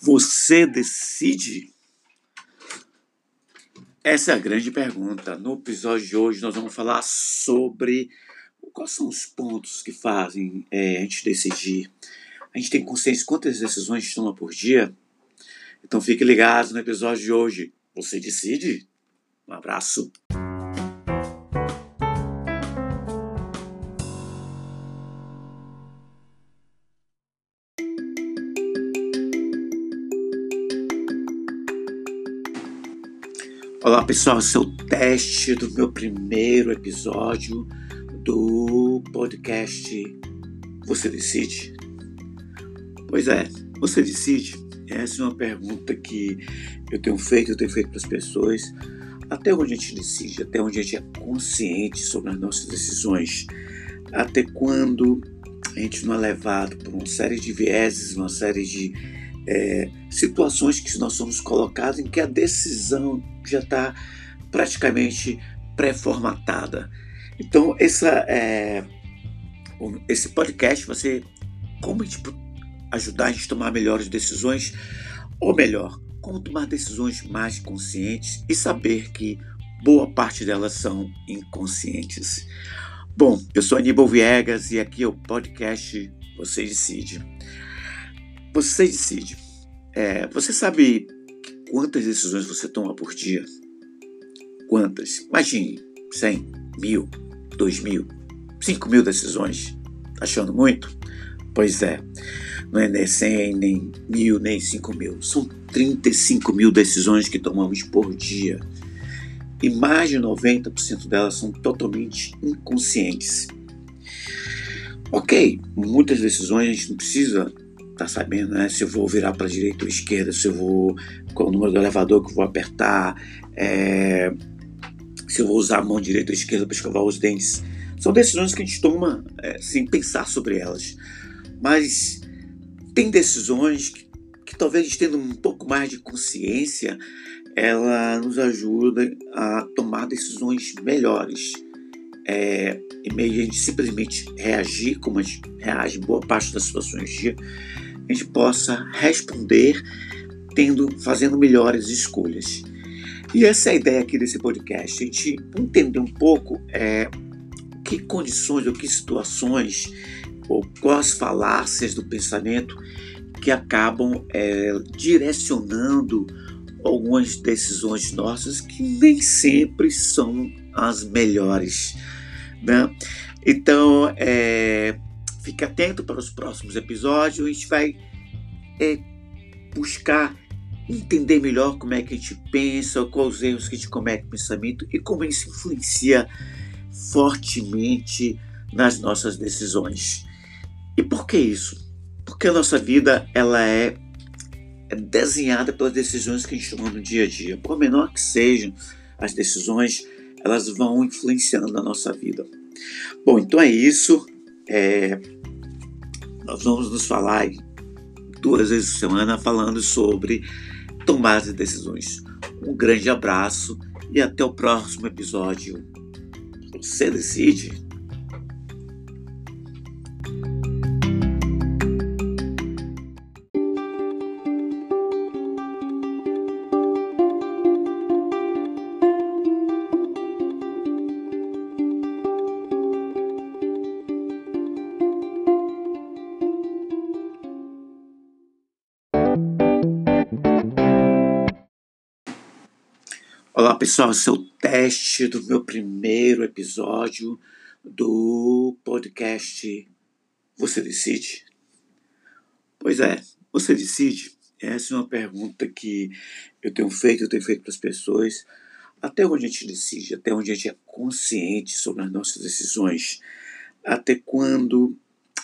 Você decide? Essa é a grande pergunta. No episódio de hoje, nós vamos falar sobre quais são os pontos que fazem é, a gente decidir. A gente tem consciência de quantas decisões a gente toma por dia? Então fique ligado no episódio de hoje. Você decide? Um abraço. Olá pessoal, esse é o teste do meu primeiro episódio do podcast Você Decide? Pois é, você decide? Essa é uma pergunta que eu tenho feito, eu tenho feito para as pessoas. Até onde a gente decide, até onde a gente é consciente sobre as nossas decisões, até quando a gente não é levado por uma série de vieses, uma série de é, situações que nós somos colocados em que a decisão já está praticamente pré-formatada. Então, essa, é, esse podcast vai ser como gente ajudar a gente a tomar melhores decisões, ou melhor, como tomar decisões mais conscientes e saber que boa parte delas são inconscientes. Bom, eu sou Aníbal Viegas e aqui é o podcast Você Decide. Você decide. É, você sabe quantas decisões você toma por dia? Quantas? Imagine, 100, mil, 2 mil, 5 mil decisões. Tá achando muito? Pois é, não é nem 100, nem mil, nem 5 mil. São 35 mil decisões que tomamos por dia. E mais de 90% delas são totalmente inconscientes. Ok, muitas decisões a gente não precisa tá sabendo, né? Se eu vou virar para direita ou esquerda, se eu vou. qual o número do elevador que eu vou apertar, é, se eu vou usar a mão direita ou esquerda para escovar os dentes. São decisões que a gente toma é, sem pensar sobre elas. Mas tem decisões que, que talvez tendo um pouco mais de consciência, ela nos ajuda a tomar decisões melhores. É, em meio a gente simplesmente reagir como a gente reage em boa parte das situações do dia, gente possa responder tendo, fazendo melhores escolhas. E essa é a ideia aqui desse podcast, a gente entender um pouco é, que condições ou que situações ou quais falácias do pensamento que acabam é, direcionando algumas decisões nossas que nem sempre são as melhores. Né? Então, é, Fique atento para os próximos episódios. A gente vai é, buscar entender melhor como é que a gente pensa, quais os erros que a gente comete no pensamento e como isso influencia fortemente nas nossas decisões. E por que isso? Porque a nossa vida ela é, é desenhada pelas decisões que a gente toma no dia a dia. Por menor que sejam as decisões, elas vão influenciando a nossa vida. Bom, então é isso. É, nós vamos nos falar duas vezes por semana falando sobre tomar de decisões. Um grande abraço e até o próximo episódio. Você decide. Olá pessoal, esse é o teste do meu primeiro episódio do podcast Você Decide? Pois é, você decide? Essa é uma pergunta que eu tenho feito, eu tenho feito para as pessoas. Até onde a gente decide, até onde a gente é consciente sobre as nossas decisões, até quando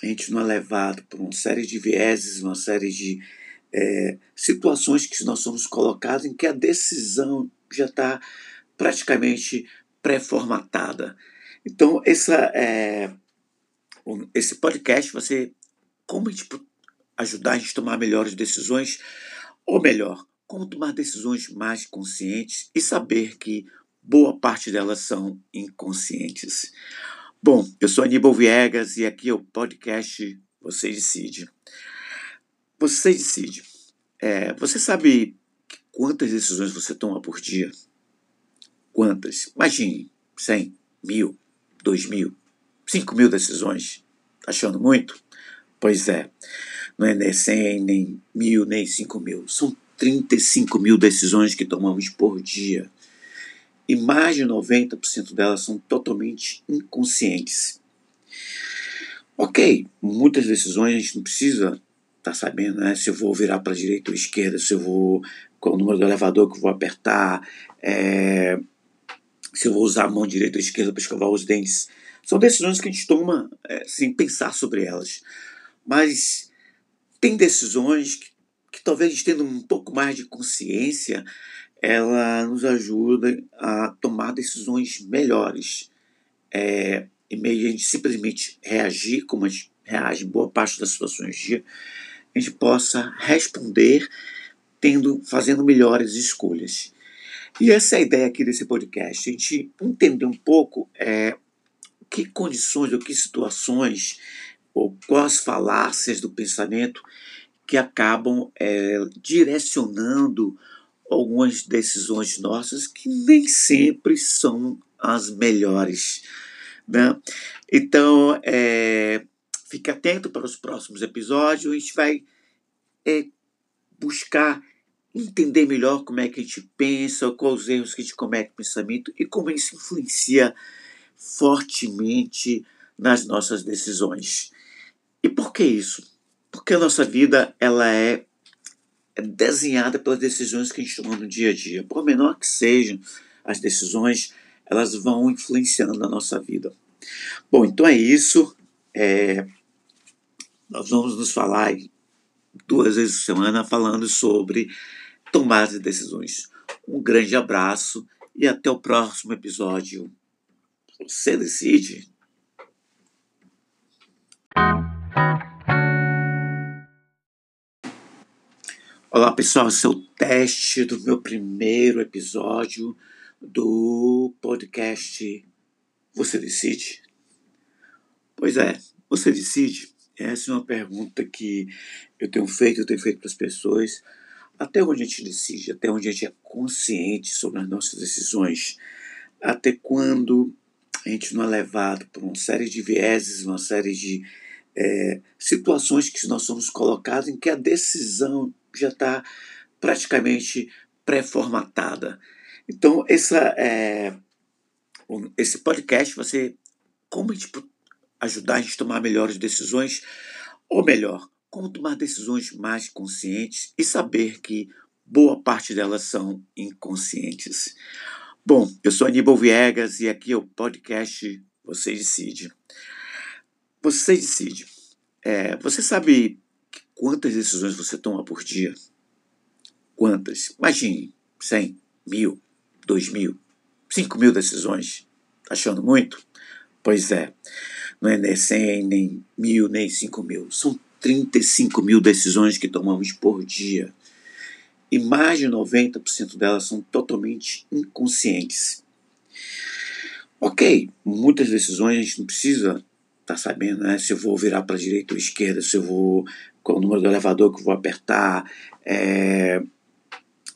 a gente não é levado por uma série de vieses, uma série de é, situações que nós somos colocados em que a decisão já está praticamente pré-formatada. Então, essa, é, esse podcast vai ser como gente ajudar a gente a tomar melhores decisões, ou melhor, como tomar decisões mais conscientes e saber que boa parte delas são inconscientes. Bom, eu sou Aníbal Viegas e aqui é o podcast Você Decide. Você Decide. É, você sabe quantas decisões você toma por dia? Quantas? Imagine, 100, mil, 2 mil, 5 mil decisões. Tá achando muito? Pois é, não é nem 100, nem mil, nem 5 mil. São 35 mil decisões que tomamos por dia. E mais de 90% delas são totalmente inconscientes. Ok, muitas decisões a gente não precisa tá sabendo, né? Se eu vou virar para a direita ou esquerda, se eu vou. Qual o número do elevador que eu vou apertar, é, se eu vou usar a mão direita ou esquerda para escovar os dentes. São decisões que a gente toma é, sem pensar sobre elas. Mas tem decisões que, que talvez tendo um pouco mais de consciência, ela nos ajuda a tomar decisões melhores. É, em meio a gente simplesmente reagir como a gente reage em boa parte das situações do dia, a gente possa responder tendo, fazendo melhores escolhas. E essa é a ideia aqui desse podcast, a gente entender um pouco é, que condições ou que situações ou quais falácias do pensamento que acabam é, direcionando algumas decisões nossas que nem sempre são as melhores. Né? Então, é, Fique atento para os próximos episódios. A gente vai é, buscar entender melhor como é que a gente pensa, quais os erros que a gente comete no pensamento e como isso influencia fortemente nas nossas decisões. E por que isso? Porque a nossa vida ela é, é desenhada pelas decisões que a gente toma no dia a dia. Por menor que sejam as decisões, elas vão influenciando na nossa vida. Bom, então é isso. É, nós vamos nos falar duas vezes por semana falando sobre tomar de decisões. Um grande abraço e até o próximo episódio. Você decide. Olá pessoal, esse é o teste do meu primeiro episódio do podcast Você Decide? Pois é, você decide? Essa é uma pergunta que eu tenho feito, eu tenho feito para as pessoas. Até onde a gente decide, até onde a gente é consciente sobre as nossas decisões, até quando a gente não é levado por uma série de vieses, uma série de é, situações que nós somos colocados em que a decisão já está praticamente pré-formatada. Então, essa, é, esse podcast vai ser como a gente ajudar a gente a tomar melhores decisões, ou melhor, como tomar decisões mais conscientes e saber que boa parte delas são inconscientes. Bom, eu sou Aníbal Viegas e aqui é o podcast Você Decide. Você decide. É, você sabe quantas decisões você toma por dia? Quantas? Imagine, 100, mil, 2 mil, 5 mil decisões. Tá achando muito? Pois é não é nem 100, nem mil, nem 5 mil. São 35 mil decisões que tomamos por dia. E mais de 90% delas são totalmente inconscientes. Ok, muitas decisões a gente não precisa estar tá sabendo né, se eu vou virar para a direita ou esquerda, se eu vou. qual o número do elevador que eu vou apertar, é,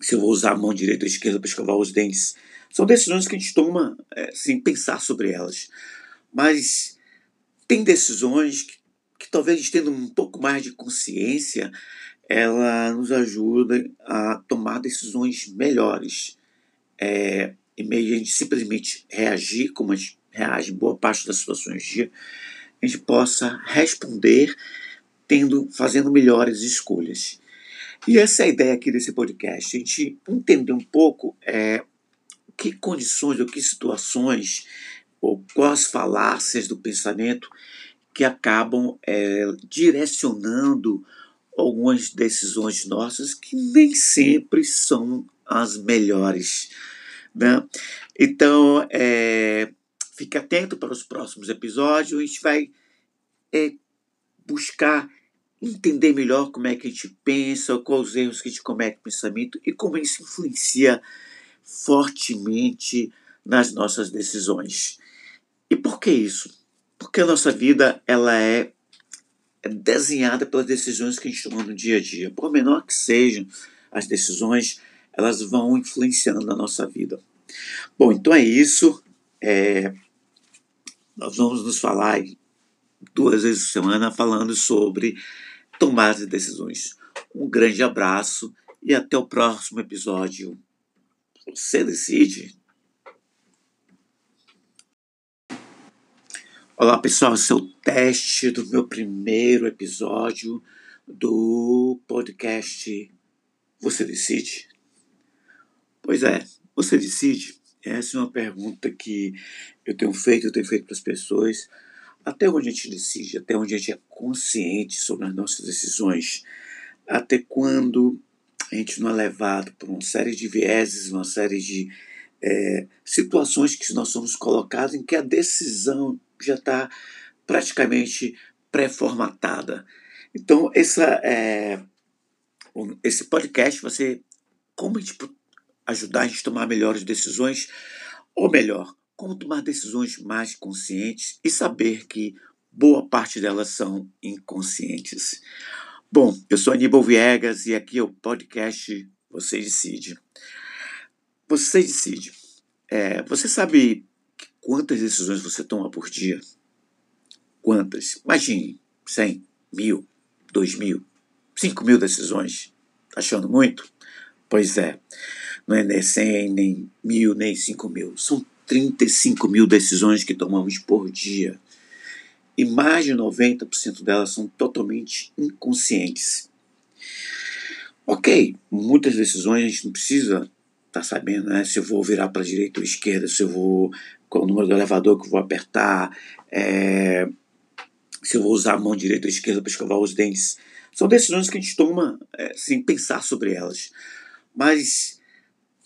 se eu vou usar a mão direita ou esquerda para escovar os dentes. São decisões que a gente toma é, sem pensar sobre elas. Mas tem decisões que, que talvez tendo um pouco mais de consciência, ela nos ajuda a tomar decisões melhores. É, em meio a gente simplesmente reagir como a gente reage em boa parte das situações do dia, a gente possa responder tendo, fazendo melhores escolhas. E essa é a ideia aqui desse podcast, a gente entender um pouco é, que condições ou que situações ou quais falácias do pensamento que acabam é, direcionando algumas decisões nossas que nem sempre são as melhores. Né? Então, é, fique atento para os próximos episódios, a gente vai é, buscar entender melhor como é que a gente pensa, quais os erros que a gente comete no pensamento e como isso influencia fortemente nas nossas decisões. E por que isso? Porque a nossa vida ela é é desenhada pelas decisões que a gente toma no dia a dia. Por menor que sejam as decisões, elas vão influenciando na nossa vida. Bom, então é isso. É, nós vamos nos falar duas vezes por semana falando sobre tomar de decisões. Um grande abraço e até o próximo episódio. Você decide. Olá pessoal, esse é o teste do meu primeiro episódio do podcast Você Decide? Pois é, você decide? Essa é uma pergunta que eu tenho feito, eu tenho feito para as pessoas. Até onde a gente decide, até onde a gente é consciente sobre as nossas decisões, até quando a gente não é levado por uma série de vieses, uma série de é, situações que nós somos colocados em que a decisão já está praticamente pré-formatada. Então, essa, é, esse podcast vai ser como gente ajudar a gente a tomar melhores decisões, ou melhor, como tomar decisões mais conscientes e saber que boa parte delas são inconscientes. Bom, eu sou Aníbal Viegas e aqui é o podcast Você Decide. Você decide. É, você sabe quantas decisões você toma por dia? Quantas? Imagine, 100, mil, 2 mil, 5 mil decisões. Tá achando muito? Pois é, não é nem 100, nem mil, nem 5 mil. São 35 mil decisões que tomamos por dia. E mais de 90% delas são totalmente inconscientes. Ok, muitas decisões a gente não precisa estar tá sabendo né, se eu vou virar para a direita ou esquerda, se eu vou. Qual o número do elevador que eu vou apertar, é, se eu vou usar a mão direita ou esquerda para escovar os dentes. São decisões que a gente toma é, sem pensar sobre elas. Mas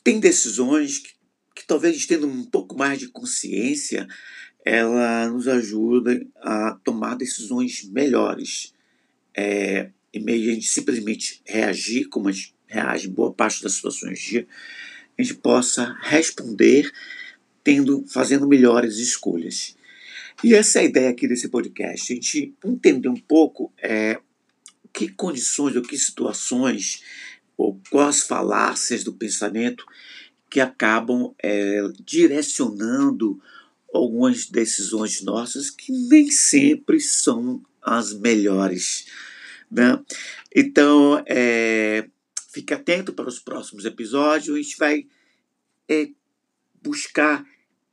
tem decisões que, que talvez tendo um pouco mais de consciência, ela nos ajuda a tomar decisões melhores. É, em meio a gente simplesmente reagir como a gente reage em boa parte das situações do dia, a gente possa responder tendo, fazendo melhores escolhas. E essa é a ideia aqui desse podcast, a gente entender um pouco é, que condições ou que situações ou quais falácias do pensamento que acabam é, direcionando algumas decisões nossas que nem sempre são as melhores. Né? Então, é, fique atento para os próximos episódios. A gente vai é, buscar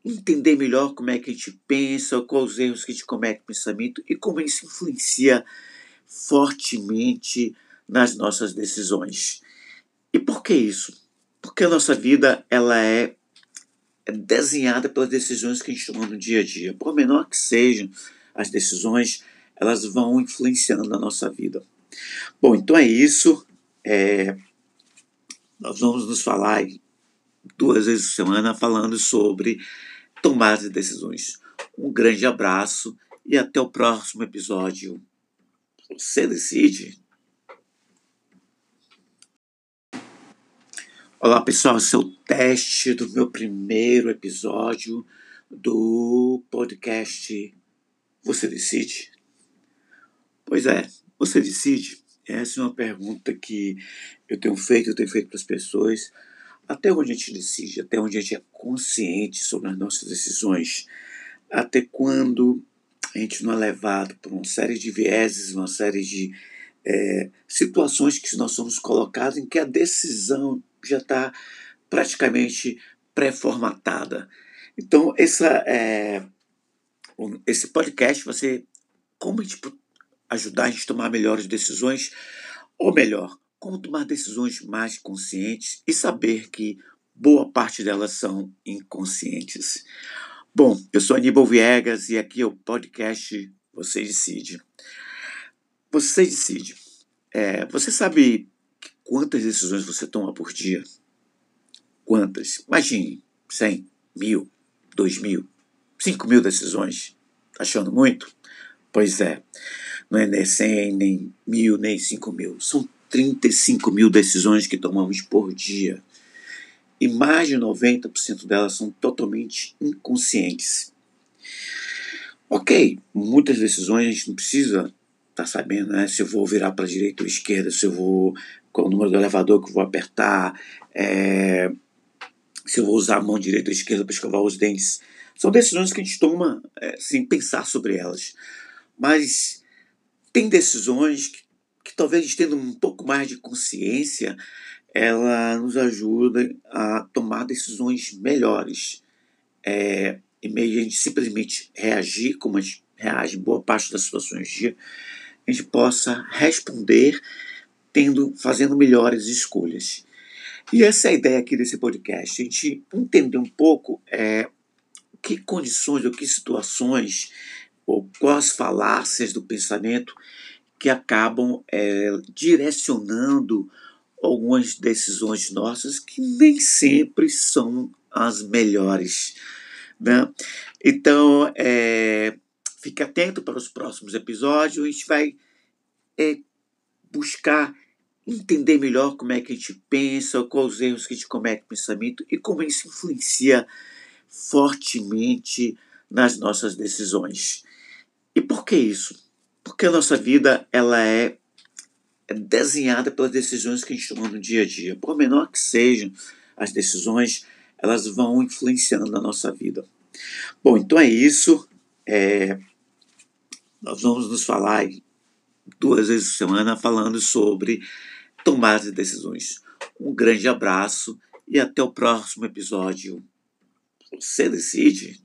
entender melhor como é que a gente pensa, quais os erros que a gente comete no pensamento e como isso influencia fortemente nas nossas decisões. E por que isso? Porque a nossa vida ela é, é desenhada pelas decisões que a gente toma no dia a dia. Por menor que sejam as decisões, elas vão influenciando na nossa vida. Bom, então é isso. É, nós vamos nos falar duas vezes por semana falando sobre tomar de decisões. Um grande abraço e até o próximo episódio. Você decide. Olá pessoal, esse é o teste do meu primeiro episódio do podcast Você Decide? Pois é, você decide? Essa é uma pergunta que eu tenho feito, eu tenho feito para as pessoas. Até onde a gente decide, até onde a gente é consciente sobre as nossas decisões, até quando a gente não é levado por uma série de vieses, uma série de é, situações que nós somos colocados em que a decisão já está praticamente pré-formatada. Então, essa, é, esse podcast vai ser como a gente ajudar a gente a tomar melhores decisões, ou melhor, como tomar decisões mais conscientes e saber que boa parte delas são inconscientes. Bom, eu sou Aníbal Viegas e aqui é o podcast Você Decide. Você decide. É, você sabe quantas decisões você toma por dia? Quantas? Imagine, 100, mil, 2 mil, 5 mil decisões. Tá achando muito? Pois é, não é nem 100, nem mil, nem 5 mil. São 35 mil decisões que tomamos por dia. E mais de 90% delas são totalmente inconscientes. Ok, muitas decisões a gente não precisa estar tá sabendo, né? Se eu vou virar para a direita ou esquerda, se eu vou qual o número do elevador que eu vou apertar, é, se eu vou usar a mão direita ou esquerda para escovar os dentes. São decisões que a gente toma é, sem pensar sobre elas. Mas tem decisões que, que talvez tendo um pouco mais de consciência, ela nos ajuda a tomar decisões melhores. É, em meio a gente simplesmente reagir como a gente reage em boa parte das situações do dia, a gente possa responder tendo, fazendo melhores escolhas. E essa é a ideia aqui desse podcast, a gente entender um pouco é, que condições ou que situações ou quais falácias do pensamento que acabam é, direcionando algumas decisões nossas que nem sempre são as melhores. Né? Então, é, fique atento para os próximos episódios, a gente vai é, buscar entender melhor como é que a gente pensa, quais os erros que a gente comete no pensamento e como isso influencia fortemente nas nossas decisões. E por que isso? Porque a nossa vida ela é desenhada pelas decisões que a gente toma no dia a dia. Por menor que sejam as decisões, elas vão influenciando a nossa vida. Bom, então é isso. É, nós vamos nos falar duas vezes por semana falando sobre tomar de decisões. Um grande abraço e até o próximo episódio. Você decide.